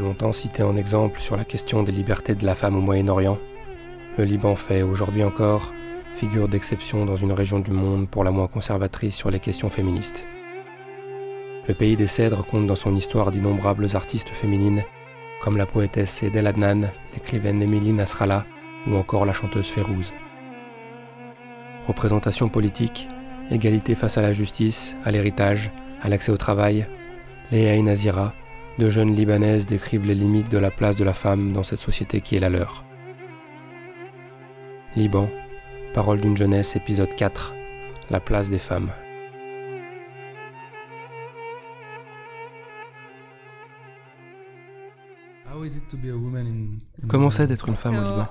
Longtemps cité en exemple sur la question des libertés de la femme au Moyen-Orient, le Liban fait aujourd'hui encore figure d'exception dans une région du monde pour la moins conservatrice sur les questions féministes. Le pays des cèdres compte dans son histoire d'innombrables artistes féminines, comme la poétesse Edel Adnan, l'écrivaine Émilie Nasrallah ou encore la chanteuse Férouz. Représentation politique, égalité face à la justice, à l'héritage, à l'accès au travail, Léa Nazira, deux jeunes Libanaises décrivent les limites de la place de la femme dans cette société qui est la leur. Liban, Parole d'une jeunesse, épisode 4, La place des femmes. Comment c'est d'être une femme au Liban?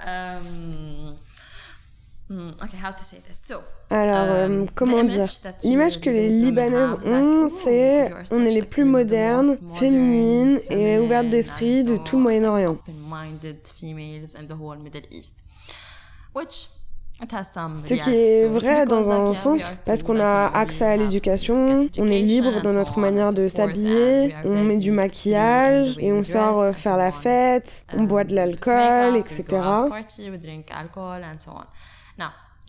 Um, Alors, um, comment dire L'image que les Libanaises ont, c'est on est les plus modernes, féminines et ouvertes d'esprit de tout le Moyen-Orient. Ce qui est vrai dans un sens, parce qu'on a accès à l'éducation, on est libre dans notre manière de s'habiller, on met du maquillage et on sort euh, faire la fête, on boit de l'alcool, etc.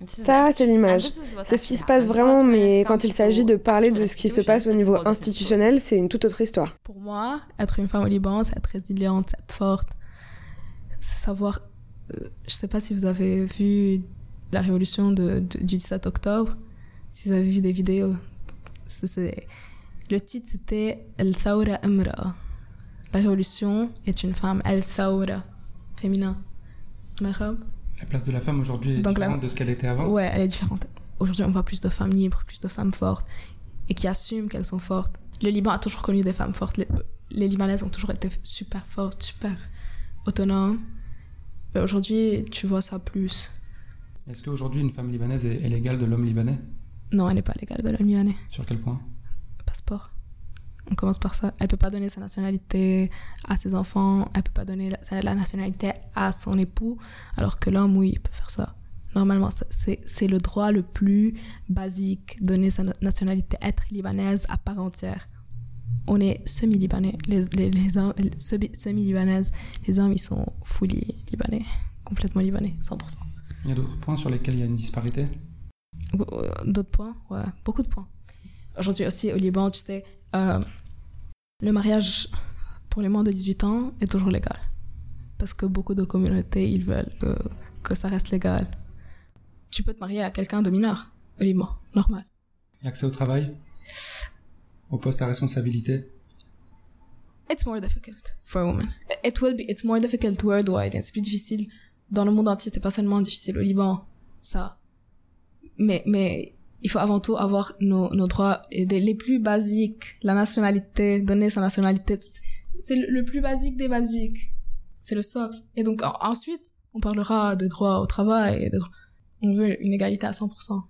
Ça, c'est l'image. C'est ce qui se passe vraiment, mais quand il s'agit de parler de ce qui se passe au niveau institutionnel, c'est une toute autre histoire. Pour moi, être une femme au Liban, c'est être résiliente, c'est être forte, c'est savoir... Euh, je sais pas si vous avez vu la révolution de, du 17 octobre, si vous avez vu des vidéos, le titre c'était El Thawra Amra. La révolution est une femme, El Thawra, féminin, en arabe. La place de la femme aujourd'hui est différente de ce qu'elle était avant Ouais, elle est différente. Aujourd'hui, on voit plus de femmes libres, plus de femmes fortes et qui assument qu'elles sont fortes. Le Liban a toujours connu des femmes fortes. Les, les Libanaises ont toujours été super fortes, super autonomes. Aujourd'hui, tu vois ça plus. Est-ce qu'aujourd'hui une femme libanaise est, est l'égale de l'homme libanais? Non, elle n'est pas l'égale de l'homme libanais. Sur quel point? Passeport. On commence par ça. Elle peut pas donner sa nationalité à ses enfants, elle peut pas donner la, la nationalité à son époux, alors que l'homme, oui, il peut faire ça. Normalement, c'est le droit le plus basique, donner sa nationalité, être libanaise à part entière. On est semi-libanais, les, les, les hommes, semi-libanaises. Les hommes, ils sont fully libanais, complètement libanais, 100%. Il y a d'autres points sur lesquels il y a une disparité? D'autres points? Ouais, beaucoup de points. Aujourd'hui aussi au Liban, tu sais, euh, le mariage pour les moins de 18 ans est toujours légal. Parce que beaucoup de communautés, ils veulent que, que ça reste légal. Tu peux te marier à quelqu'un de mineur au Liban, normal. L'accès au travail? Au poste à responsabilité? It's more difficult for a woman. It will be, it's more difficult worldwide. C'est plus difficile dans le monde entier, c'est pas seulement difficile au Liban, ça. Mais, mais, il faut avant tout avoir nos, nos droits les plus basiques, la nationalité, donner sa nationalité. C'est le, plus basique des basiques. C'est le socle. Et donc, ensuite, on parlera de droits au travail, de, on veut une égalité à 100%.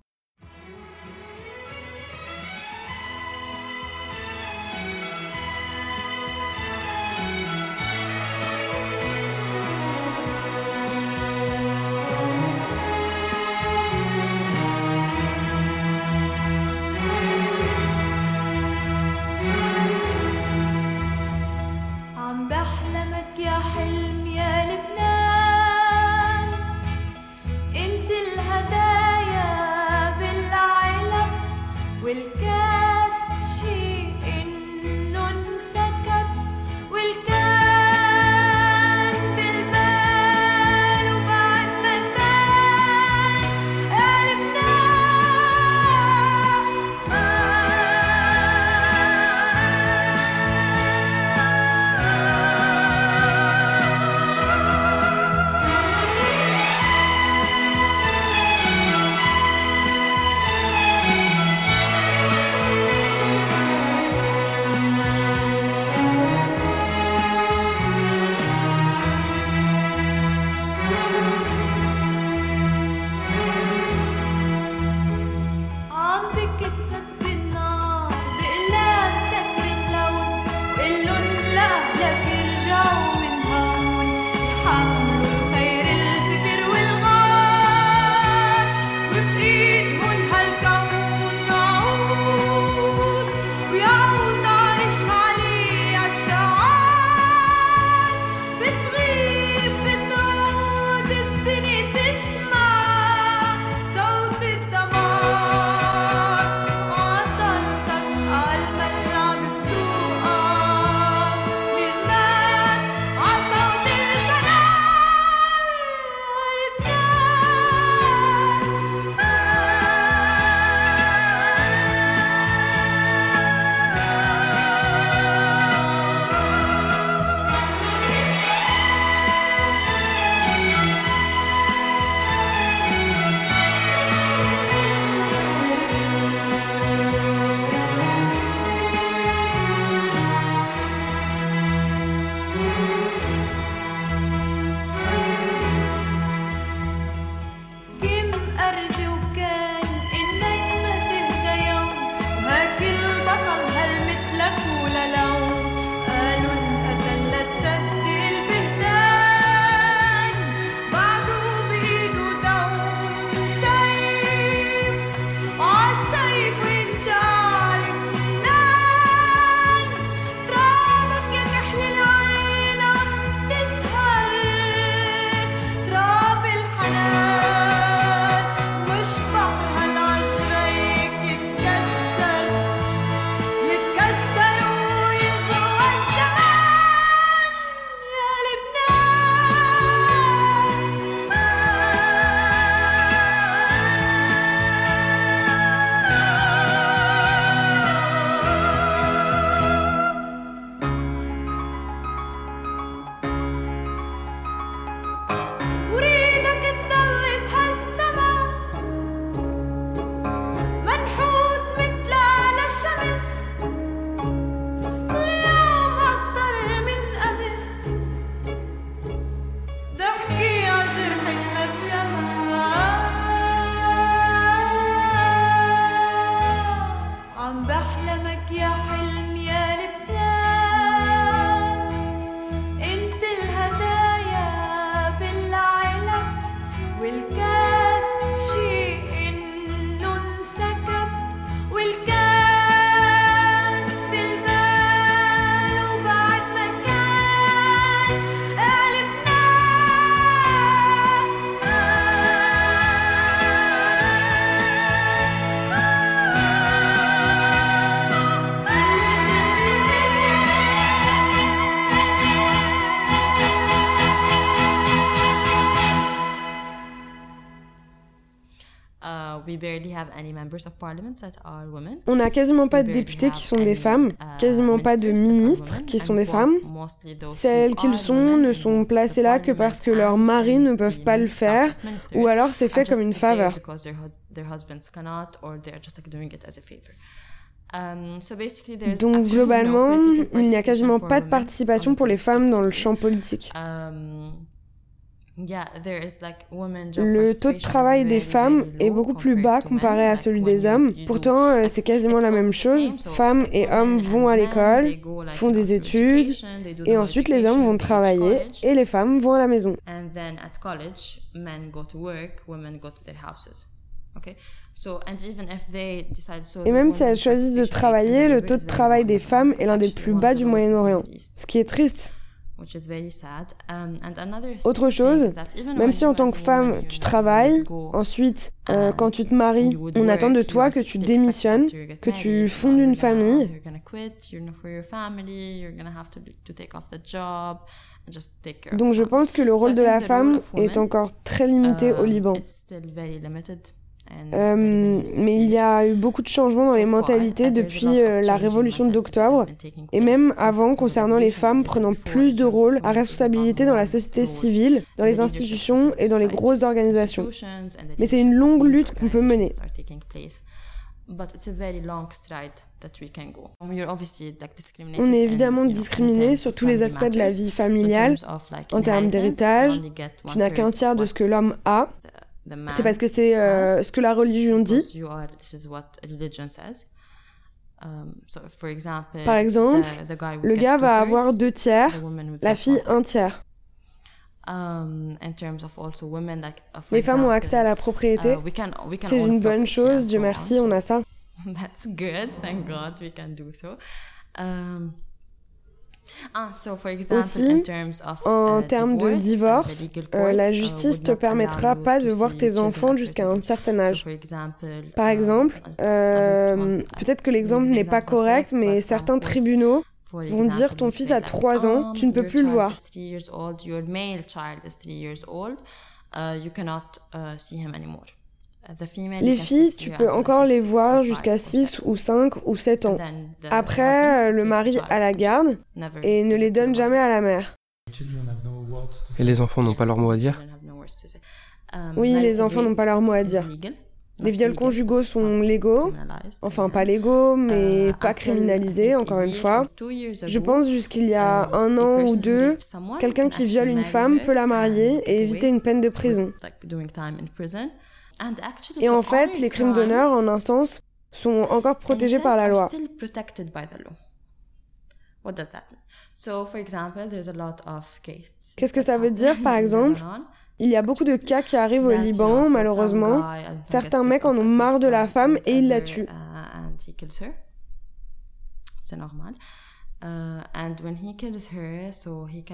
On n'a quasiment pas de députés qui sont des femmes, uh, quasiment pas de ministres qui sont des femmes. Celles qu'ils sont ne sont placées là que parce que leurs maris ne peuvent pas le faire, ou alors c'est fait comme une faveur. Um, Donc globalement, il n'y a quasiment pas de participation pour les femmes dans le champ politique. Le taux de travail des femmes est beaucoup plus bas comparé à celui des hommes. Pourtant, euh, c'est quasiment la même chose. Femmes et hommes vont à l'école, font des études, et ensuite les hommes vont travailler et les femmes vont à la maison. Et même si elles choisissent de travailler, le taux de travail des femmes est l'un des plus bas du Moyen-Orient, ce qui est triste. Um, Autre chose, même si en tant que femme tu travailles, ensuite euh, quand tu te maries, on attend de toi que tu démissionnes, que tu fondes une famille. Donc je pense que le rôle de la femme est encore très limité au um, Liban. Euh, mais il y a eu beaucoup de changements dans les mentalités depuis euh, la révolution d'octobre et même avant concernant les femmes prenant plus de rôles à responsabilité dans la société civile, dans les institutions et dans les grosses organisations. Mais c'est une longue lutte qu'on peut mener. On est évidemment discriminé sur tous les aspects de la vie familiale, en termes d'héritage. Tu n'as qu'un tiers de ce que l'homme a. C'est parce que c'est euh, ce que la religion dit. Um, Par exemple, le gars va avoir deux tiers, la fille un tiers. Um, Les femmes ont accès à la propriété. Uh, c'est une bonne chose, Dieu merci, on a ça. That's good, thank God we can do so. Um, ah, Aussi, en uh, termes de divorce, euh, la uh, justice te permettra pas de voir tes enfants jusqu'à un certain âge. Par uh, exemple, euh, peut-être que l'exemple n'est pas correct, mais certains tribunaux vont dire ton fils a 3 ans, tu ne peux plus le voir. Les filles, tu peux encore les voir jusqu'à 6 ou 5 ou 7 ans. Après, le mari a la garde et ne les donne jamais à la mère. Et les enfants n'ont pas leur mot à dire Oui, les enfants n'ont pas leur mot à dire. Les viols conjugaux sont légaux, enfin pas légaux, mais pas criminalisés, encore une fois. Je pense jusqu'il y a un an ou deux, quelqu'un qui viole une femme peut la marier et éviter une peine de prison. Et en fait, les crimes d'honneur, en un sens, sont encore protégés par la loi. Qu'est-ce que ça veut dire, par exemple? Il y a beaucoup de cas qui arrivent au Liban, malheureusement. Certains mecs en ont marre de la femme et ils la tuent. Uh, C'est normal. Uh,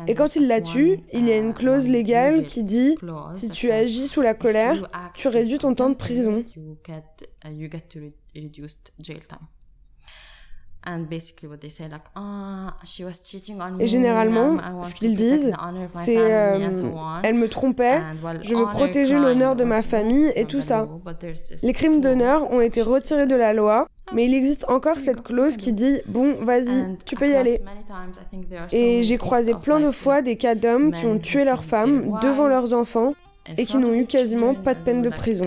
Et quand il la tue, il y a une uh, clause légale qui dit si tu agis sous la colère, tu réduis ton temps de prison. Et généralement, ce qu'ils disent, c'est euh, elle me trompait, je veux protéger l'honneur de ma famille et tout ça. Les crimes d'honneur ont été retirés de la loi, mais il existe encore cette clause qui dit bon, vas-y, tu peux y aller. Et j'ai croisé plein de fois des cas d'hommes qui ont tué leurs femmes devant leurs enfants et qui n'ont eu quasiment pas de peine de prison.